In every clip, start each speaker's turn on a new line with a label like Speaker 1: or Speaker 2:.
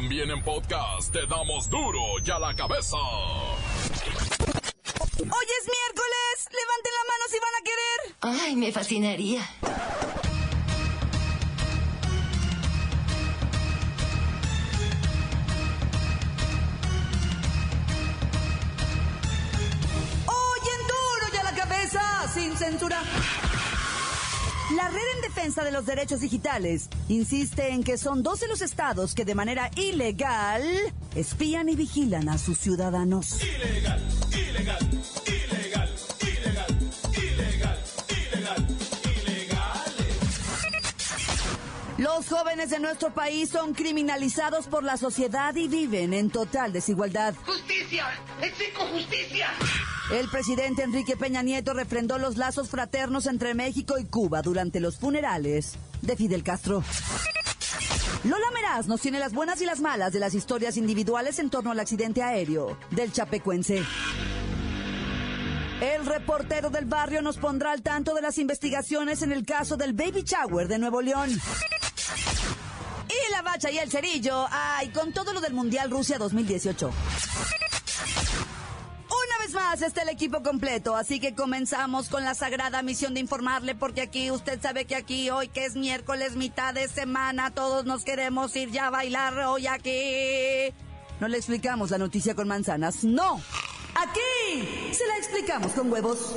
Speaker 1: También en podcast te damos duro y a la cabeza.
Speaker 2: Hoy es miércoles. Levanten la mano si van a querer.
Speaker 3: Ay, me fascinaría.
Speaker 2: Hoy en duro y a la cabeza, sin censura. La Red en Defensa de los Derechos Digitales insiste en que son 12 los estados que de manera ilegal espían y vigilan a sus ciudadanos.
Speaker 4: Ilegal, ilegal, ilegal, ilegal, ilegal, ilegal, ilegales.
Speaker 2: Los jóvenes de nuestro país son criminalizados por la sociedad y viven en total desigualdad.
Speaker 5: ¡Justicia! ¡Exijo justicia!
Speaker 2: El presidente Enrique Peña Nieto refrendó los lazos fraternos entre México y Cuba durante los funerales de Fidel Castro. Lola Meraz nos tiene las buenas y las malas de las historias individuales en torno al accidente aéreo del Chapecuense. El reportero del barrio nos pondrá al tanto de las investigaciones en el caso del Baby Shower de Nuevo León. Y la bacha y el cerillo, ay, con todo lo del Mundial Rusia 2018. Vez más está el equipo completo, así que comenzamos con la sagrada misión de informarle, porque aquí usted sabe que aquí hoy que es miércoles, mitad de semana, todos nos queremos ir ya a bailar hoy aquí. No le explicamos la noticia con manzanas, no. Aquí se la explicamos con huevos.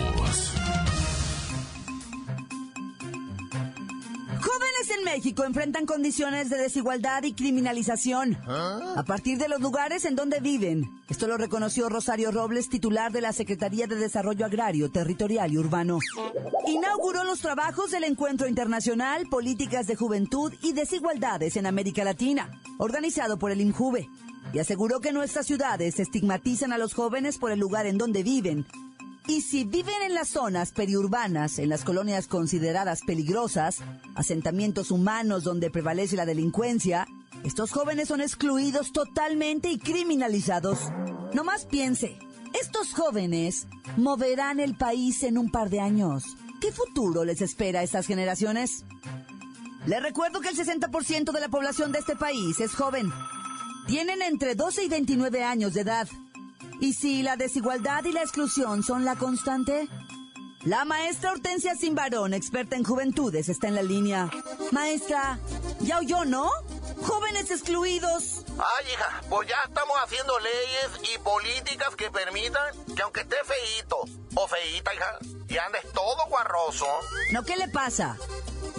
Speaker 2: En México enfrentan condiciones de desigualdad y criminalización a partir de los lugares en donde viven. Esto lo reconoció Rosario Robles, titular de la Secretaría de Desarrollo Agrario, Territorial y Urbano. Inauguró los trabajos del Encuentro Internacional Políticas de Juventud y Desigualdades en América Latina, organizado por el INJUVE, y aseguró que nuestras ciudades estigmatizan a los jóvenes por el lugar en donde viven y si viven en las zonas periurbanas, en las colonias consideradas peligrosas, asentamientos humanos donde prevalece la delincuencia, estos jóvenes son excluidos totalmente y criminalizados. No más piense, estos jóvenes moverán el país en un par de años. ¿Qué futuro les espera a estas generaciones? Les recuerdo que el 60% de la población de este país es joven. Tienen entre 12 y 29 años de edad. ¿Y si la desigualdad y la exclusión son la constante? La maestra Hortensia Simbarón, experta en juventudes, está en la línea. Maestra, ya oyó, ¿no? Jóvenes excluidos.
Speaker 5: Ay, hija, pues ya estamos haciendo leyes y políticas que permitan que aunque esté feíto o feíta, hija, y andes todo guarroso,
Speaker 2: ¿No qué le pasa?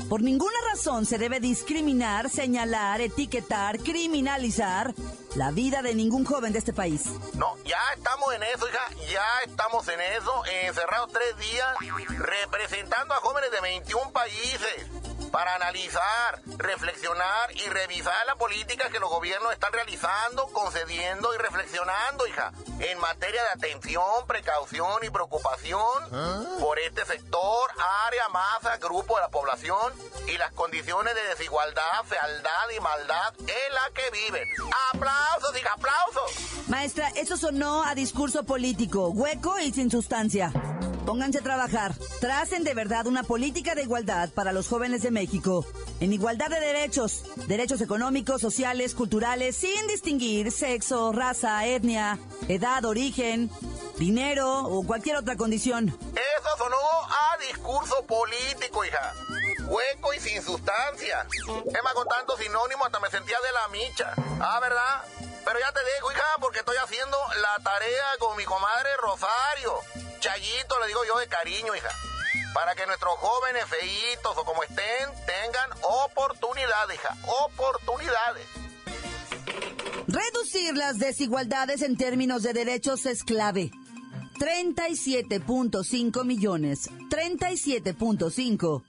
Speaker 2: Por ninguna razón se debe discriminar, señalar, etiquetar, criminalizar la vida de ningún joven de este país.
Speaker 5: no, ya estamos en eso, hija, ya estamos en eso, encerrados tres días, representando a jóvenes de 21 países para analizar, reflexionar y revisar las políticas que los gobiernos están realizando, concediendo y reflexionando, hija, en materia de atención, precaución y preocupación por este sector, área, masa, grupo de la población y las condiciones de desigualdad, fealdad y maldad en la que viven. ¡Aplausos, hija, aplausos!
Speaker 2: Maestra, eso sonó a discurso político, hueco y sin sustancia. Pónganse a trabajar. Tracen de verdad una política de igualdad para los jóvenes de México. En igualdad de derechos, derechos económicos, sociales, culturales, sin distinguir sexo, raza, etnia, edad, origen, dinero o cualquier otra condición.
Speaker 5: Eso sonó a discurso político, hija. Hueco y sin sustancia. Más, con tanto sinónimo hasta me sentía de la micha. Ah, ¿verdad? Pero ya te dejo, hija, porque estoy haciendo la tarea con mi comadre Rosario. Chayito, le digo yo de cariño, hija. Para que nuestros jóvenes feitos o como estén tengan oportunidades, hija. Oportunidades.
Speaker 2: Reducir las desigualdades en términos de derechos es clave. 37.5 millones, 37.5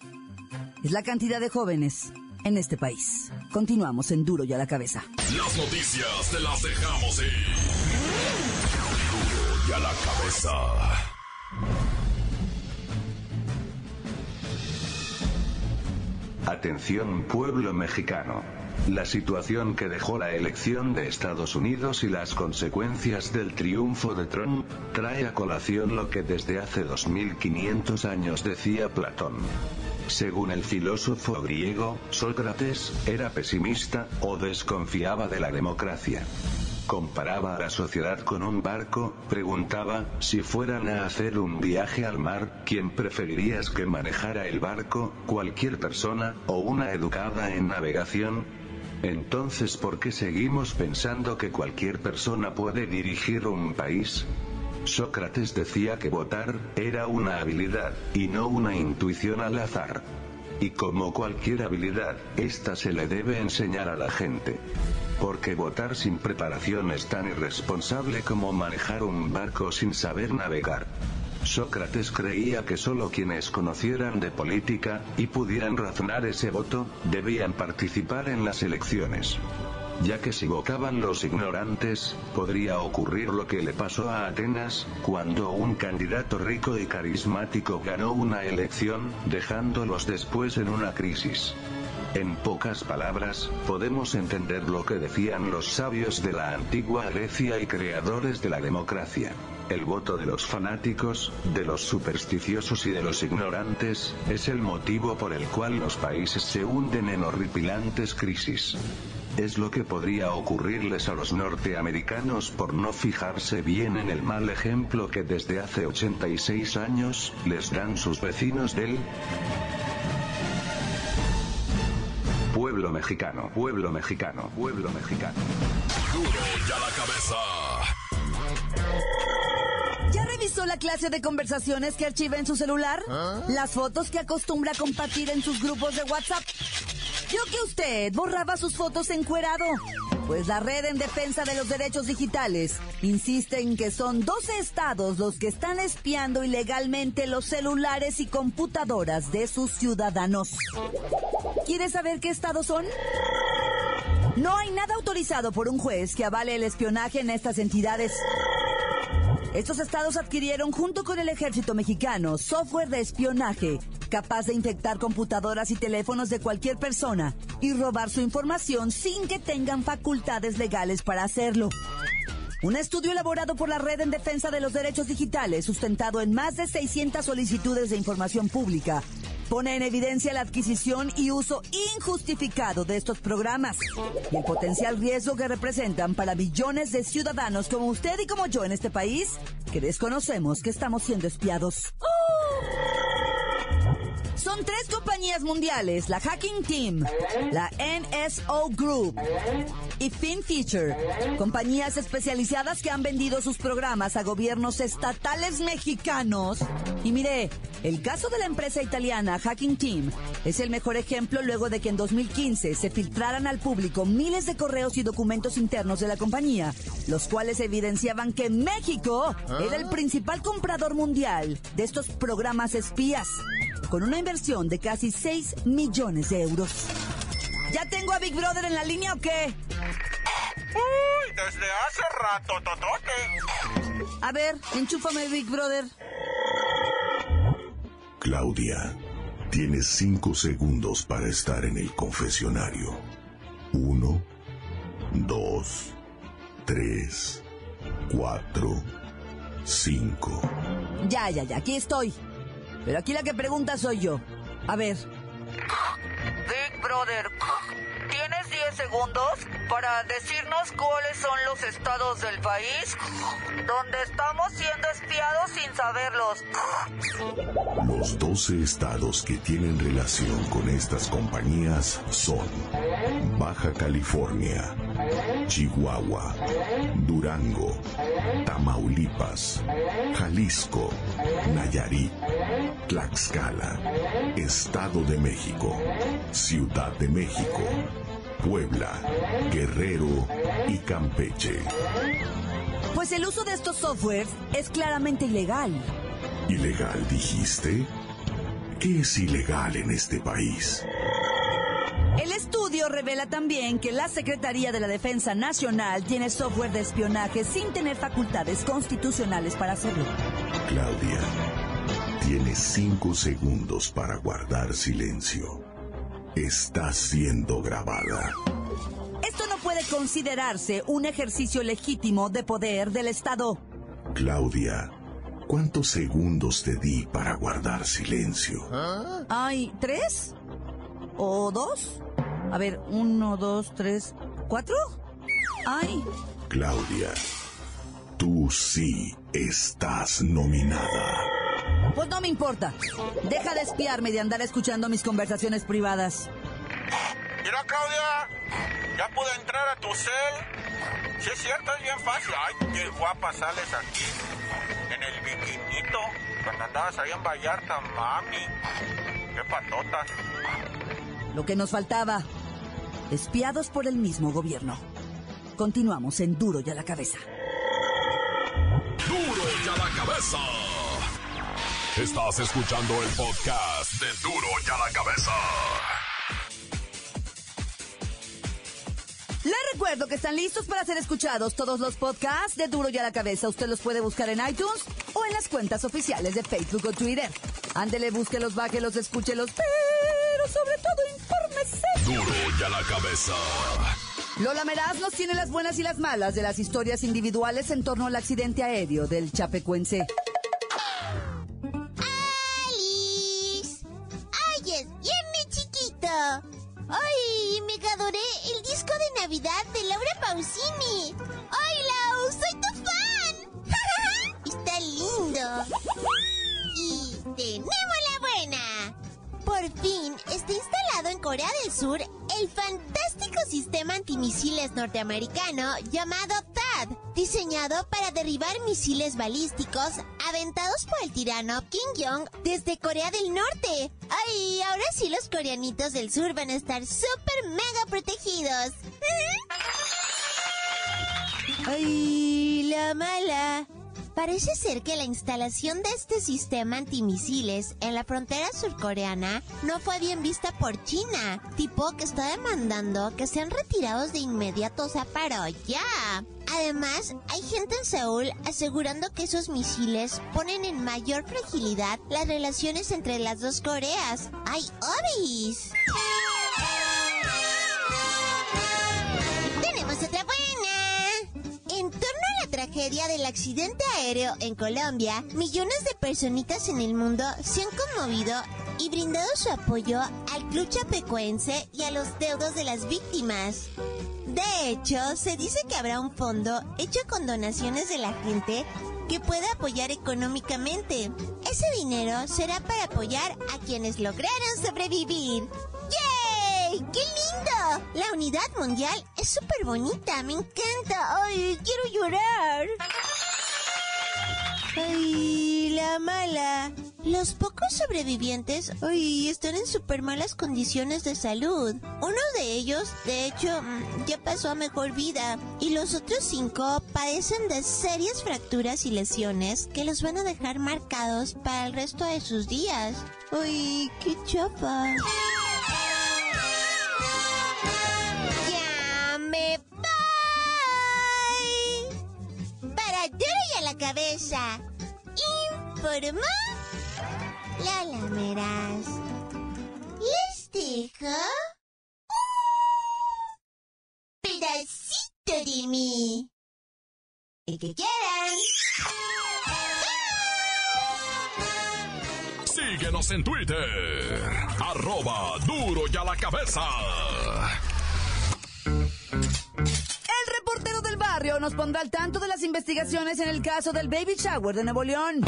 Speaker 2: es la cantidad de jóvenes en este país. Continuamos en Duro y a la cabeza.
Speaker 1: Las noticias te las dejamos ir. Duro y a la cabeza.
Speaker 3: Atención pueblo mexicano. La situación que dejó la elección de Estados Unidos y las consecuencias del triunfo de Trump, trae a colación lo que desde hace 2500 años decía Platón. Según el filósofo griego, Sócrates, era pesimista, o desconfiaba de la democracia. Comparaba a la sociedad con un barco, preguntaba, si fueran a hacer un viaje al mar, ¿quién preferirías que manejara el barco, cualquier persona, o una educada en navegación? Entonces, ¿por qué seguimos pensando que cualquier persona puede dirigir un país? Sócrates decía que votar era una habilidad, y no una intuición al azar. Y como cualquier habilidad, esta se le debe enseñar a la gente. Porque votar sin preparación es tan irresponsable como manejar un barco sin saber navegar. Sócrates creía que solo quienes conocieran de política, y pudieran razonar ese voto, debían participar en las elecciones. Ya que si votaban los ignorantes, podría ocurrir lo que le pasó a Atenas, cuando un candidato rico y carismático ganó una elección, dejándolos después en una crisis. En pocas palabras, podemos entender lo que decían los sabios de la antigua Grecia y creadores de la democracia. El voto de los fanáticos, de los supersticiosos y de los ignorantes, es el motivo por el cual los países se hunden en horripilantes crisis. Es lo que podría ocurrirles a los norteamericanos por no fijarse bien en el mal ejemplo que desde hace 86 años les dan sus vecinos del pueblo mexicano, pueblo mexicano, pueblo mexicano.
Speaker 1: Duro ya la cabeza.
Speaker 2: ¿Ya revisó la clase de conversaciones que archiva en su celular? Las fotos que acostumbra compartir en sus grupos de WhatsApp. Yo que usted borraba sus fotos encuerado. Pues la Red en Defensa de los Derechos Digitales insiste en que son 12 estados los que están espiando ilegalmente los celulares y computadoras de sus ciudadanos. ¿Quiere saber qué estados son? No hay nada autorizado por un juez que avale el espionaje en estas entidades. Estos estados adquirieron junto con el ejército mexicano software de espionaje capaz de infectar computadoras y teléfonos de cualquier persona y robar su información sin que tengan facultades legales para hacerlo. Un estudio elaborado por la Red en Defensa de los Derechos Digitales, sustentado en más de 600 solicitudes de información pública, pone en evidencia la adquisición y uso injustificado de estos programas y el potencial riesgo que representan para billones de ciudadanos como usted y como yo en este país, que desconocemos que estamos siendo espiados. Son tres compañías mundiales, la Hacking Team, la NSO Group y FinFeature, compañías especializadas que han vendido sus programas a gobiernos estatales mexicanos. Y mire, el caso de la empresa italiana Hacking Team es el mejor ejemplo luego de que en 2015 se filtraran al público miles de correos y documentos internos de la compañía, los cuales evidenciaban que México era el principal comprador mundial de estos programas espías con una inversión de casi 6 millones de euros. ¿Ya tengo a Big Brother en la línea o qué?
Speaker 5: Uy, desde hace rato, Totote.
Speaker 2: A ver, enchúfame Big Brother.
Speaker 6: Claudia, tienes cinco segundos para estar en el confesionario. Uno, dos, tres, cuatro, cinco.
Speaker 2: Ya, ya, ya, aquí estoy. Pero aquí la que pregunta soy yo. A ver. Big Brother, ¿tienes 10 segundos para decirnos cuáles son los estados del país donde estamos siendo espiados sin saberlos?
Speaker 6: Los 12 estados que tienen relación con estas compañías son Baja California, Chihuahua, Durango, Tamaulipas, Jalisco, Nayarit, Tlaxcala, Estado de México, Ciudad de México, Puebla, Guerrero y Campeche.
Speaker 2: Pues el uso de estos softwares es claramente ilegal.
Speaker 6: ¿Ilegal dijiste? ¿Qué es ilegal en este país?
Speaker 2: El estudio revela también que la Secretaría de la Defensa Nacional tiene software de espionaje sin tener facultades constitucionales para hacerlo.
Speaker 6: Claudia, tienes cinco segundos para guardar silencio. está siendo grabada.
Speaker 2: Esto no puede considerarse un ejercicio legítimo de poder del Estado.
Speaker 6: Claudia, ¿cuántos segundos te di para guardar silencio?
Speaker 2: ¿Hay tres? ¿O dos? A ver, uno, dos, tres, cuatro. Ay,
Speaker 6: Claudia, tú sí estás nominada.
Speaker 2: pues no me importa. Deja de espiarme y de andar escuchando mis conversaciones privadas.
Speaker 5: Mira, Claudia, ya pude entrar a tu cel. Si es cierto, es bien fácil. Ay, qué guapa sales aquí. En el bikinito. Cuando andabas ahí en Vallarta, mami. Qué patota.
Speaker 2: Lo que nos faltaba. Espiados por el mismo gobierno. Continuamos en Duro y a la cabeza.
Speaker 1: Duro y a la cabeza. Estás escuchando el podcast de Duro y a la cabeza.
Speaker 2: Les recuerdo que están listos para ser escuchados todos los podcasts de Duro y a la cabeza. Usted los puede buscar en iTunes o en las cuentas oficiales de Facebook o Twitter. Ándele, búsquelos, bájelos, escúchelos, pero.
Speaker 1: Duro y a la cabeza.
Speaker 2: Lola Meraz nos tiene las buenas y las malas de las historias individuales en torno al accidente aéreo del Chapecuense.
Speaker 7: ¡Alice! ¡Ay, es viernes, chiquito! ¡Ay, me adoré el disco de Navidad de Laura Pausini! ¡Ay, Lau, soy tu fan! ¡Está lindo! Y tenemos la buena. Por fin está instalado Corea del Sur el fantástico sistema antimisiles norteamericano llamado THAAD, diseñado para derribar misiles balísticos aventados por el tirano Kim Jong desde Corea del Norte. Ay, ahora sí los coreanitos del sur van a estar súper mega protegidos. Ay, la mala. Parece ser que la instalación de este sistema antimisiles en la frontera surcoreana no fue bien vista por China, tipo que está demandando que sean retirados de inmediato, o sea, para ya. Además, hay gente en Seúl asegurando que esos misiles ponen en mayor fragilidad las relaciones entre las dos Coreas. ¡Ay, obis! Tragedia del accidente aéreo en Colombia, millones de personitas en el mundo se han conmovido y brindado su apoyo al club chapecuense y a los deudos de las víctimas. De hecho, se dice que habrá un fondo hecho con donaciones de la gente que pueda apoyar económicamente. Ese dinero será para apoyar a quienes lograron sobrevivir. ¡Yay! ¡Qué lindo! La unidad mundial es súper bonita, me encanta. ¡Ay, quiero llorar! ¡Ay, la mala! Los pocos sobrevivientes, ay, están en súper malas condiciones de salud. Uno de ellos, de hecho, mm, ya pasó a mejor vida. Y los otros cinco padecen de serias fracturas y lesiones que los van a dejar marcados para el resto de sus días. ¡Ay, qué chapa! Cabeza. Informó Lola Meraz. Les dejo un pedacito de mí. El que quieran.
Speaker 1: Síguenos en Twitter. Arroba duro y a la cabeza.
Speaker 2: Barrio nos pondrá al tanto de las investigaciones en el caso del Baby Shower de Nuevo León.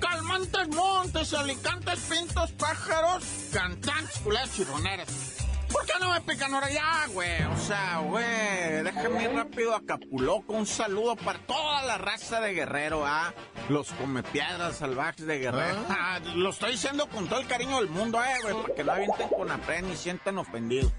Speaker 8: Calmantes, montes, alicantes, pintos, pájaros, cantantes, culeras chirroneras. ¿Por qué no me pican ahora ya, güey? O sea, güey, déjame ir rápido a Capulco. Un saludo para toda la raza de Guerrero, ¿ah? Los comepiedras salvajes de Guerrero. Ah, lo estoy diciendo con todo el cariño del mundo, eh, güey, para que no avienten con apren ni sientan ofendidos.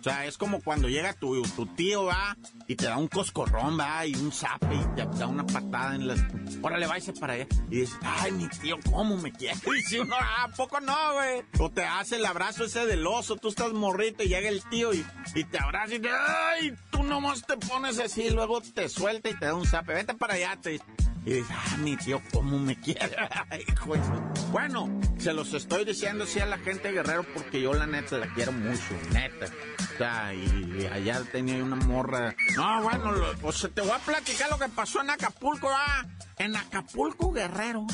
Speaker 8: O sea, es como cuando llega tu, tío, va, y te da un coscorrón, va, y un zape, y te da una patada en las... Órale, váyase para allá. Y dices, ay, mi tío, ¿cómo me quiere? Y si uno, ah, ¿a poco no, güey? O te hace el abrazo ese del oso, tú estás morrito y llega el tío y, te abraza y te, ay, tú nomás te pones así, y luego te suelta y te da un zape. Vete para allá, te. Y dice, ah, mi tío, ¿cómo me quiere? Bueno, se los estoy diciendo así a la gente Guerrero porque yo la neta la quiero mucho, neta. O sea, y, y allá tenía una morra. No, bueno, lo- pues te voy a platicar lo que pasó en Acapulco, ah. En Acapulco, Guerrero.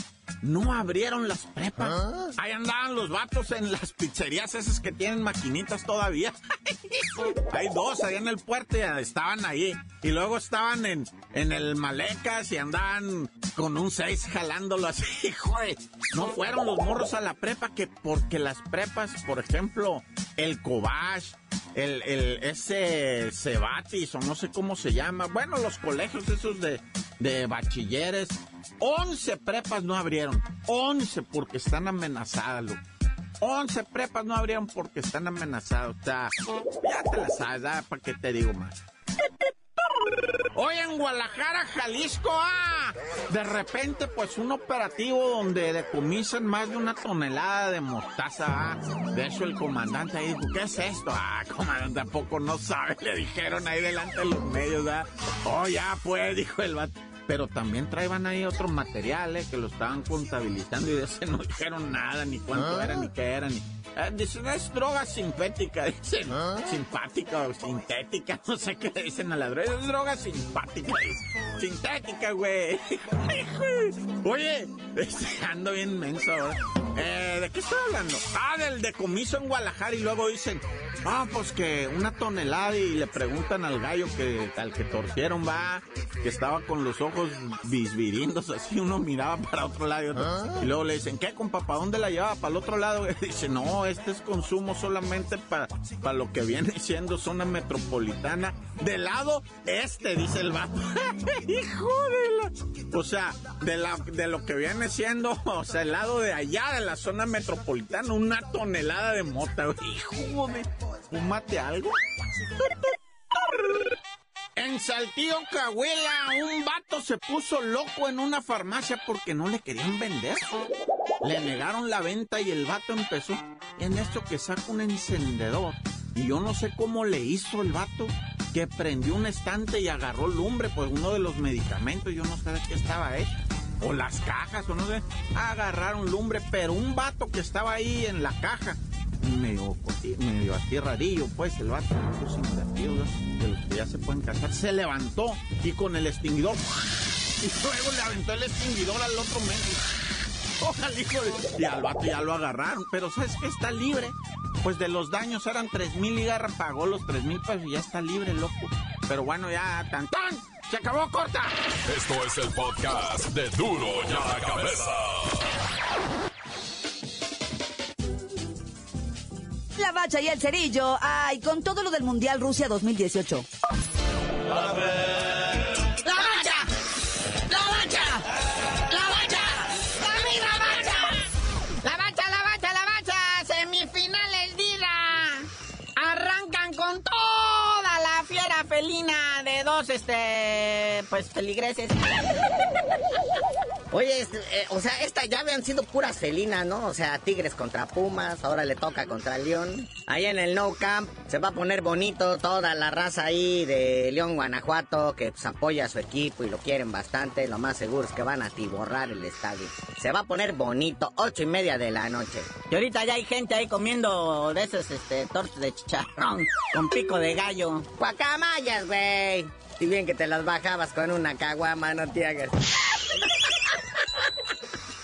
Speaker 8: No abrieron las prepas. Ahí andaban los vatos en las pizzerías esas que tienen maquinitas todavía. Hay dos allá en el puerto y estaban ahí. Y luego estaban en, en el Malecas y andaban con un seis jalándolo así. Joder, no fueron los morros a la prepa que porque las prepas, por ejemplo, el Cobach, el, el, ese Cebatis o no sé cómo se llama. Bueno, los colegios esos de, de bachilleres. 11 prepas no abrieron. 11 porque están amenazadas, loco. 11 prepas no abrieron porque están amenazados. O sea, ya te la sabes, ¿para qué te digo más? Hoy en Guadalajara, Jalisco, ah, de repente, pues un operativo donde decomisan más de una tonelada de mostaza. ah. De hecho, el comandante ahí dijo: ¿Qué es esto? Ah, comandante, tampoco no sabe. Le dijeron ahí delante de los medios, ah. Oh, ya, pues, dijo el vato. Pero también traían ahí otros materiales que lo estaban contabilizando y de ese no dijeron nada, ni cuánto era, ni qué era, ni. Eh, dicen, es droga sintética, dicen. Simpática o sintética, no sé qué le dicen a la droga. Es droga simpática. Sintética, güey. Oye, este, ando bien menso ahora. Eh, ¿De qué estoy hablando? Ah, del decomiso en Guadalajara y luego dicen, ah, pues que una tonelada y le preguntan al gallo que al que torcieron va, que estaba con los ojos bisbirindos así, uno miraba para otro lado y otro. Y luego le dicen, ¿qué, compa? ¿Para dónde la llevaba? ¿Para el otro lado? Y dice, no, este es consumo solamente para lo que viene siendo zona metropolitana. Del lado este, dice el vato. Hijo de la... O sea, de, la, de lo que viene siendo, o sea, el lado de allá de la zona metropolitana, una tonelada de mota. güey. Hijo de... ¿Fúmate algo? En Saltillo, Cahuela, un vato se puso loco en una farmacia porque no le querían vender. Le negaron la venta y el vato empezó en esto que saca un encendedor. Y yo no sé cómo le hizo el vato que prendió un estante y agarró lumbre, pues uno de los medicamentos, yo no sé de qué estaba hecho. O las cajas, o no sé. Agarraron lumbre, pero un vato que estaba ahí en la caja, medio, coti- medio así rarillo, pues el vato, los invertidos, de los que ya se pueden casar, se levantó y con el extinguidor, y luego le aventó el extinguidor al otro medio. Ojalá, hijo de- Y al vato ya lo agarraron, pero ¿sabes qué? Está libre. Pues de los daños eran tres mil y Garra pagó los tres mil pesos y ya está libre, loco. Pero bueno, ya, tan tan, se acabó corta.
Speaker 1: Esto es el podcast de Duro y a la Cabeza.
Speaker 2: La bacha y el cerillo. Ay, con todo lo del Mundial Rusia 2018.
Speaker 7: ¡La bacha! ¡La bacha! ¡La bacha! ¡Dame la bacha!
Speaker 9: La bacha, la bacha, la bacha, semifinales. Arrancan con toda la fiera felina de dos, este, pues, feligreses.
Speaker 10: Oye, eh, o sea, esta ya habían sido puras felinas, ¿no? O sea, Tigres contra Pumas, ahora le toca contra León. Ahí en el No Camp se va a poner bonito toda la raza ahí de León, Guanajuato, que pues, apoya a su equipo y lo quieren bastante. Lo más seguro es que van a tiborrar el estadio. Se va a poner bonito, ocho y media de la noche.
Speaker 9: Y ahorita ya hay gente ahí comiendo de esos, este, tortas de chicharrón con pico de gallo.
Speaker 10: Guacamayas, güey. Si bien que te las bajabas con una caguama, no te hagas.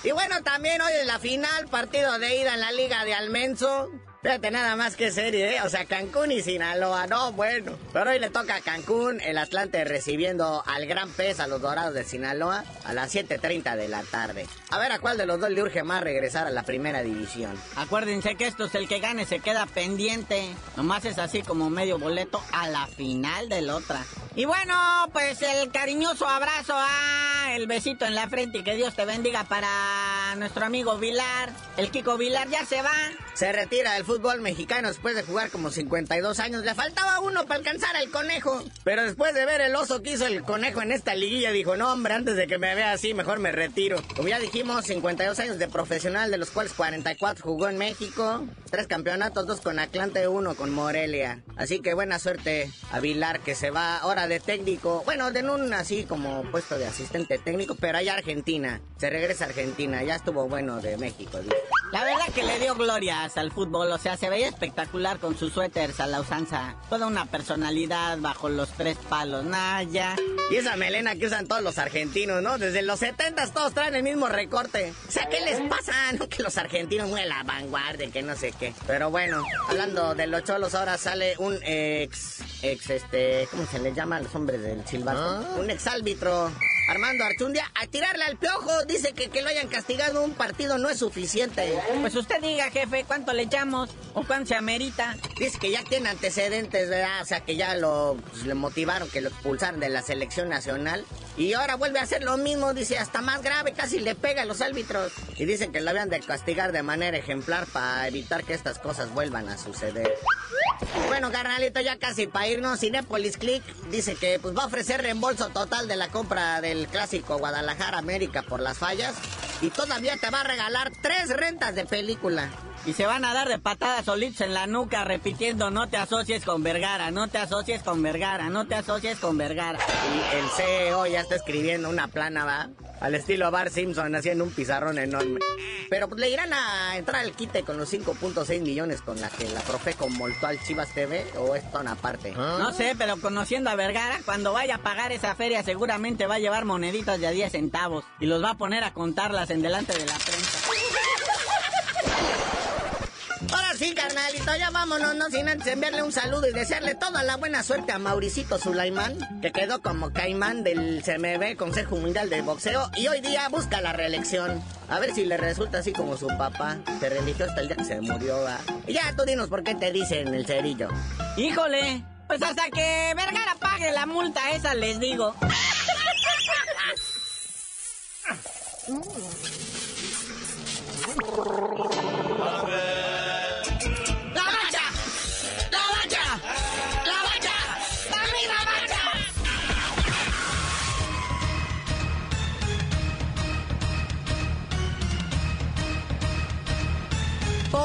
Speaker 10: Y bueno, también hoy en la final, partido de ida en la Liga de Almenso. Fíjate nada más que serie, ¿eh? O sea, Cancún y Sinaloa, no, bueno. Pero hoy le toca a Cancún, el Atlante recibiendo al Gran Pez, a los Dorados de Sinaloa, a las 7.30 de la tarde. A ver a cuál de los dos le urge más regresar a la primera división.
Speaker 9: Acuérdense que esto es el que gane, se queda pendiente. Nomás es así como medio boleto a la final del otra. Y bueno, pues el cariñoso abrazo, ah, el besito en la frente y que Dios te bendiga para nuestro amigo Vilar. El Kiko Vilar ya se va.
Speaker 10: Se retira del fútbol mexicano después de jugar como 52 años. Le faltaba uno para alcanzar al conejo. Pero después de ver el oso que hizo el conejo en esta liguilla, dijo, no hombre, antes de que me vea así, mejor me retiro. Como ya dijimos, 52 años de profesional, de los cuales 44 jugó en México. Tres campeonatos, dos con Atlante, uno con Morelia. Así que buena suerte a Vilar, que se va ahora de técnico. Bueno, en un así como puesto de asistente técnico, pero allá Argentina. Se regresa a Argentina, ya estuvo bueno de México.
Speaker 9: La verdad que le dio glorias al fútbol, o sea, se veía espectacular con sus suéteres a la usanza. Toda una personalidad bajo los tres palos, Naya.
Speaker 10: Y esa melena que usan todos los argentinos, ¿no? Desde los 70 todos traen el mismo recorte. O sea, ¿qué les pasa? No que los argentinos muy a la vanguardia, que no sé qué. Pero bueno, hablando de los cholos, ahora sale un ex, ex, este, ¿cómo se le llama a los hombres del silbato? Un ex árbitro. Armando Archundia, a tirarle al piojo, dice que que lo hayan castigado un partido no es suficiente.
Speaker 9: Pues usted diga, jefe, ¿cuánto le echamos? ¿O cuánto se amerita?
Speaker 10: Dice que ya tiene antecedentes, ¿verdad? O sea, que ya lo pues, le motivaron, que lo expulsaron de la selección nacional. Y ahora vuelve a hacer lo mismo, dice, hasta más grave, casi le pega a los árbitros. Y dicen que lo habían de castigar de manera ejemplar para evitar que estas cosas vuelvan a suceder. Bueno, carnalito, ya casi para irnos, Cinepolis Click dice que pues va a ofrecer reembolso total de la compra del clásico Guadalajara América por las fallas y todavía te va a regalar tres rentas de película.
Speaker 9: Y se van a dar de patadas solitos en la nuca repitiendo no te asocies con Vergara, no te asocies con Vergara, no te asocies con Vergara.
Speaker 10: Y el CEO ya está escribiendo una plana, ¿va? Al estilo Bar Simpson, haciendo un pizarrón enorme. Pero pues, le irán a entrar al quite con los 5.6 millones con la que la Profeco moltó al Chivas TV o esto una parte.
Speaker 9: No sé, pero conociendo a Vergara, cuando vaya a pagar esa feria seguramente va a llevar moneditas de a 10 centavos y los va a poner a contarlas en delante de la prensa.
Speaker 10: Ahora sí, carnalito, ya vámonos, no sin antes enviarle un saludo y desearle toda la buena suerte a Mauricito Sulaimán, que quedó como caimán del CMB, Consejo Mundial de Boxeo, y hoy día busca la reelección. A ver si le resulta así como su papá, se religió hasta el día que se murió, ¿va? Y ya tú dinos por qué te dicen el cerillo.
Speaker 9: Híjole, pues hasta que Vergara pague la multa esa les digo.